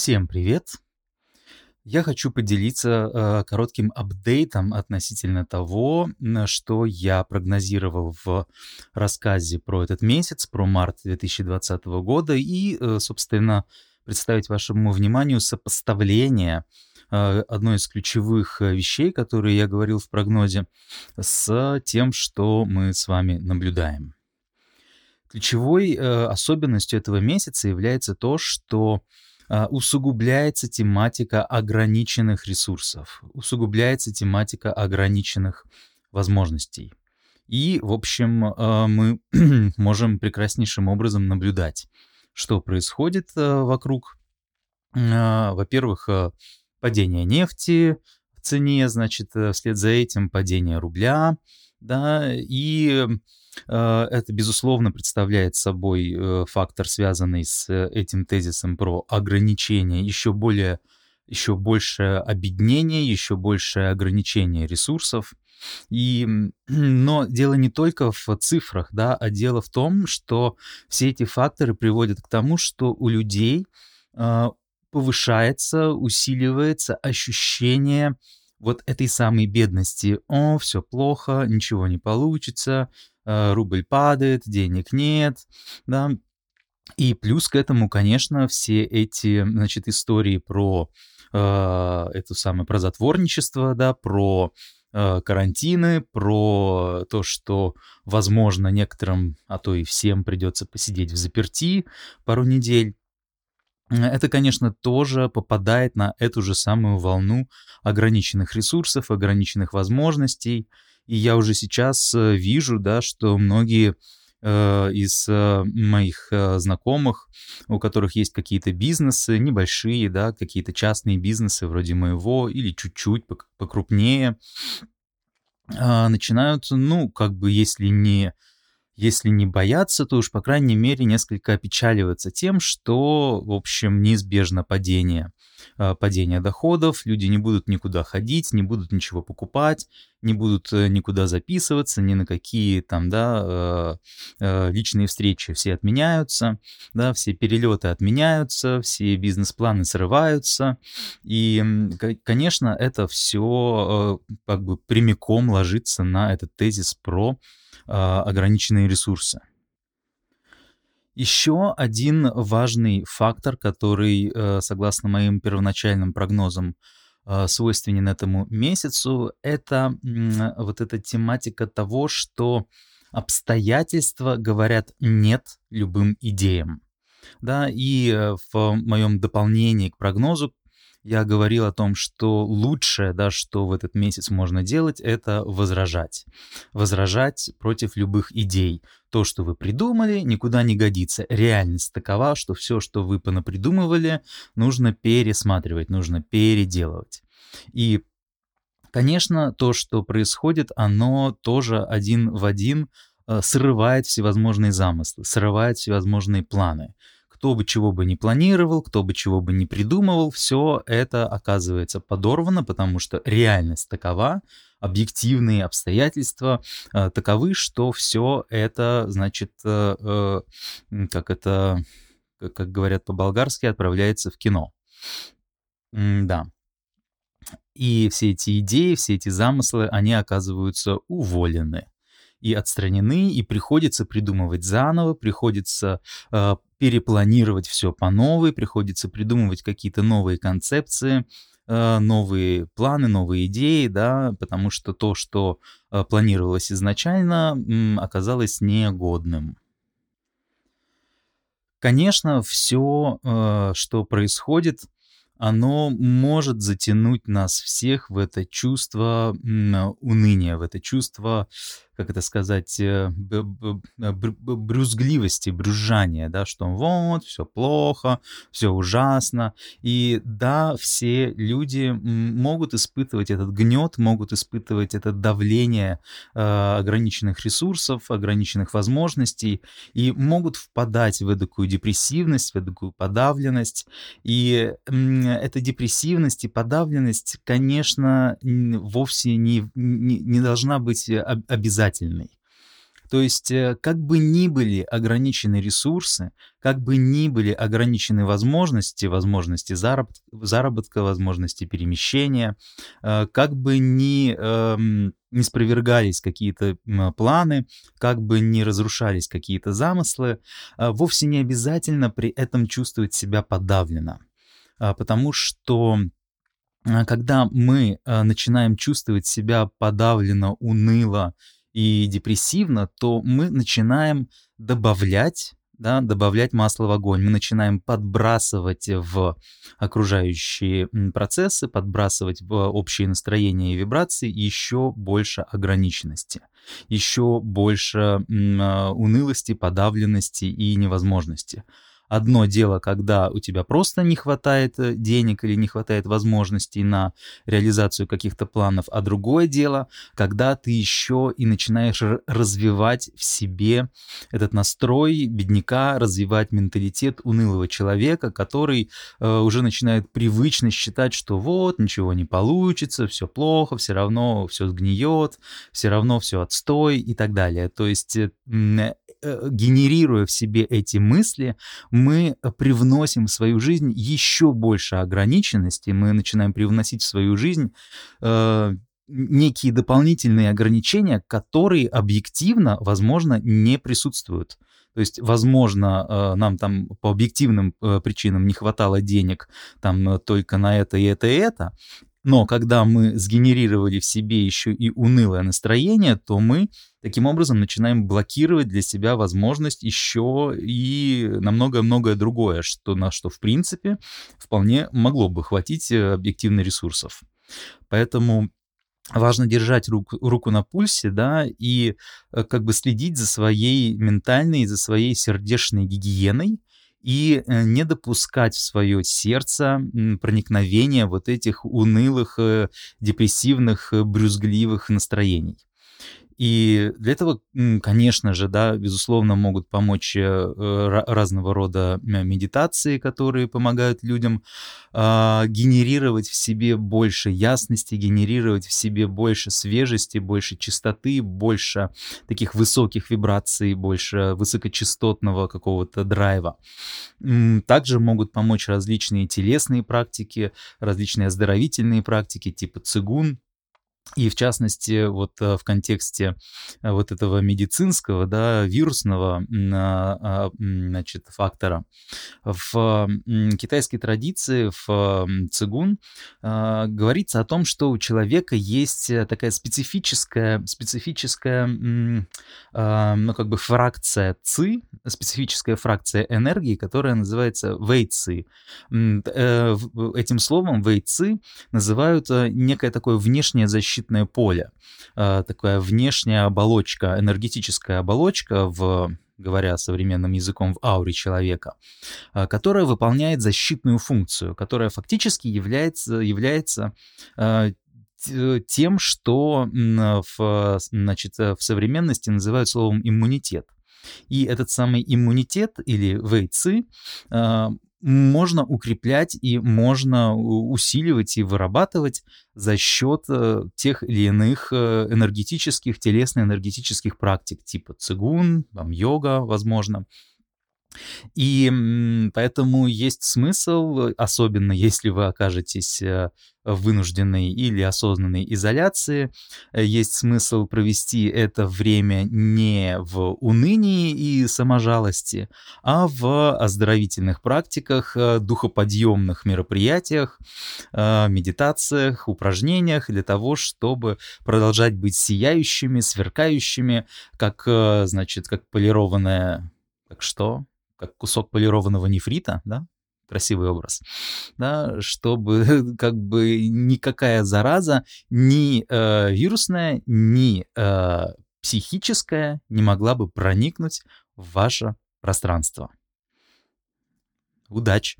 Всем привет! Я хочу поделиться э, коротким апдейтом относительно того, что я прогнозировал в рассказе про этот месяц, про март 2020 года, и, э, собственно, представить вашему вниманию сопоставление э, одной из ключевых э, вещей, которые я говорил в прогнозе, с тем, что мы с вами наблюдаем. Ключевой э, особенностью этого месяца является то, что усугубляется тематика ограниченных ресурсов, усугубляется тематика ограниченных возможностей. И, в общем, а, мы можем прекраснейшим образом наблюдать, что происходит а, вокруг. А, Во-первых, а, падение нефти в цене, значит, э, вслед за этим падение рубля, да, и э, это, безусловно, представляет собой э, фактор, связанный с э, этим тезисом про ограничение, еще более, еще большее обеднение, еще большее ограничение ресурсов. И, но дело не только в цифрах, да, а дело в том, что все эти факторы приводят к тому, что у людей а, повышается, усиливается ощущение вот этой самой бедности. О, все плохо, ничего не получится, э, рубль падает, денег нет, да. И плюс к этому, конечно, все эти, значит, истории про э, эту самую, про затворничество, да, про э, карантины, про то, что, возможно, некоторым, а то и всем придется посидеть в заперти пару недель. Это, конечно, тоже попадает на эту же самую волну ограниченных ресурсов, ограниченных возможностей. И я уже сейчас э, вижу, да, что многие э, из э, моих знакомых, у которых есть какие-то бизнесы небольшие, да, какие-то частные бизнесы вроде моего или чуть-чуть пок- покрупнее, а, начинают, ну, как бы, если не если не бояться, то уж, по крайней мере, несколько опечаливаться тем, что, в общем, неизбежно падение, падение доходов, люди не будут никуда ходить, не будут ничего покупать, не будут э, никуда записываться, ни на какие там, да, э, э, личные встречи все отменяются, да, все перелеты отменяются, все бизнес-планы срываются, и, конечно, это все как бы прямиком ложится на этот тезис про ограниченные ресурсы. Еще один важный фактор, который, э, согласно моим первоначальным прогнозам, а, свойственен этому месяцу, это вот эта тематика того, что обстоятельства говорят «нет» любым идеям. Да, и э, в моем дополнении к прогнозу я говорил о том, что лучшее, да, что в этот месяц можно делать, это возражать. Возражать против любых идей. То, что вы придумали, никуда не годится. Реальность такова, что все, что вы понапридумывали, нужно пересматривать, нужно переделывать. И Конечно, то, что происходит, оно тоже один в один э, срывает всевозможные замыслы, срывает всевозможные планы. Кто бы чего бы не планировал, кто бы чего бы не придумывал, все это оказывается подорвано, потому что реальность такова, объективные обстоятельства э, таковы, что все это, значит, э, э, м, как это, как говорят по-болгарски, отправляется в кино. Да. И все эти идеи, все эти замыслы, они оказываются уволены и отстранены, и приходится придумывать заново, приходится э, перепланировать все по новой, приходится придумывать какие-то новые концепции, э, новые планы, новые идеи, да, потому что то, что э, планировалось изначально, оказалось негодным. Конечно, все, что происходит, оно может затянуть нас всех в это чувство уныния, в это чувство, как это сказать, э, э, брюзгливости, брюзжания, да, что вот, все плохо, все ужасно. И да, все люди могут испытывать этот гнет, могут испытывать это давление э, ограниченных ресурсов, ограниченных возможностей, и могут впадать в такую депрессивность, в такую подавленность. И эта депрессивность и подавленность, конечно, вовсе не, не, не должна быть э, обязательной. То есть, э, как бы ни были ограничены ресурсы, как бы ни были ограничены возможности, возможности заработ заработка, возможности перемещения, э, как бы ни, эм, не спровергались какие-то планы, как бы ни разрушались какие-то замыслы, э, вовсе не обязательно при этом чувствовать себя подавленно. Потому что когда мы начинаем чувствовать себя подавленно, уныло и депрессивно, то мы начинаем добавлять да, добавлять масло в огонь. Мы начинаем подбрасывать в окружающие процессы, подбрасывать в общее настроение и вибрации еще больше ограниченности, еще больше унылости, подавленности и невозможности. Одно дело, когда у тебя просто не хватает э, денег или не хватает возможностей на реализацию каких-то планов, а другое дело, когда ты еще и начинаешь развивать в себе этот настрой бедняка, развивать менталитет унылого человека, который э, уже начинает привычно считать, что вот, ничего не получится, все плохо, все равно все сгниет, все равно все отстой и так далее. То есть э, генерируя в себе эти мысли, мы привносим в свою жизнь еще больше ограниченности, мы начинаем привносить в свою жизнь э, некие дополнительные ограничения, которые объективно, возможно, не присутствуют. То есть, возможно, э, нам там по объективным э, причинам не хватало денег там э, только на это и это и это, но когда мы сгенерировали в себе еще и унылое настроение, то мы таким образом начинаем блокировать для себя возможность еще и на многое-многое другое, что, на что, в принципе, вполне могло бы хватить э, объективно ресурсов. Поэтому важно держать руку, руку на пульсе, да, и э, как бы следить за своей ментальной, за своей сердечной гигиеной, и э, не допускать в свое сердце проникновения вот этих унылых, э, депрессивных, э, брюзгливых настроений. И для этого, конечно же, да, безусловно, могут помочь э, разного рода медитации, которые помогают людям а, генерировать в себе больше ясности, генерировать в себе больше свежести, больше чистоты, больше таких высоких вибраций, больше высокочастотного какого-то драйва. Также могут помочь различные телесные практики, различные оздоровительные практики типа цигун, и в частности, вот э, в контексте э, вот этого медицинского, да, вирусного а, а, значит, фактора, в китайской традиции, в цигун, а, говорится о том, что у человека есть э, такая специфическая, специфическая, ну, как бы фракция ци, специфическая фракция энергии, которая называется вейци. Этим словом вейци называют некое такое внешнее защитное защитное поле, а, такая внешняя оболочка, энергетическая оболочка в говоря современным языком, в ауре человека, а, которая выполняет защитную функцию, которая фактически является, является а, тем, что в, значит, в современности называют словом иммунитет. И этот самый иммунитет или вейцы можно укреплять и можно усиливать и вырабатывать за счет э, тех или иных э, энергетических, телесно-энергетических практик, типа цигун, там, йога, возможно. И поэтому есть смысл, особенно если вы окажетесь э, в вынужденной или осознанной изоляции, э, есть смысл провести это время не в унынии и саможалости, а в оздоровительных практиках, э, духоподъемных мероприятиях, медитациях, упражнениях для того, чтобы продолжать быть сияющими, сверкающими, как, значит, как полированная... Как что? Как кусок полированного нефрита, да, красивый образ, да, чтобы как бы никакая зараза, ни э, вирусная, ни э, психическая не могла бы проникнуть в ваше пространство. Удачи!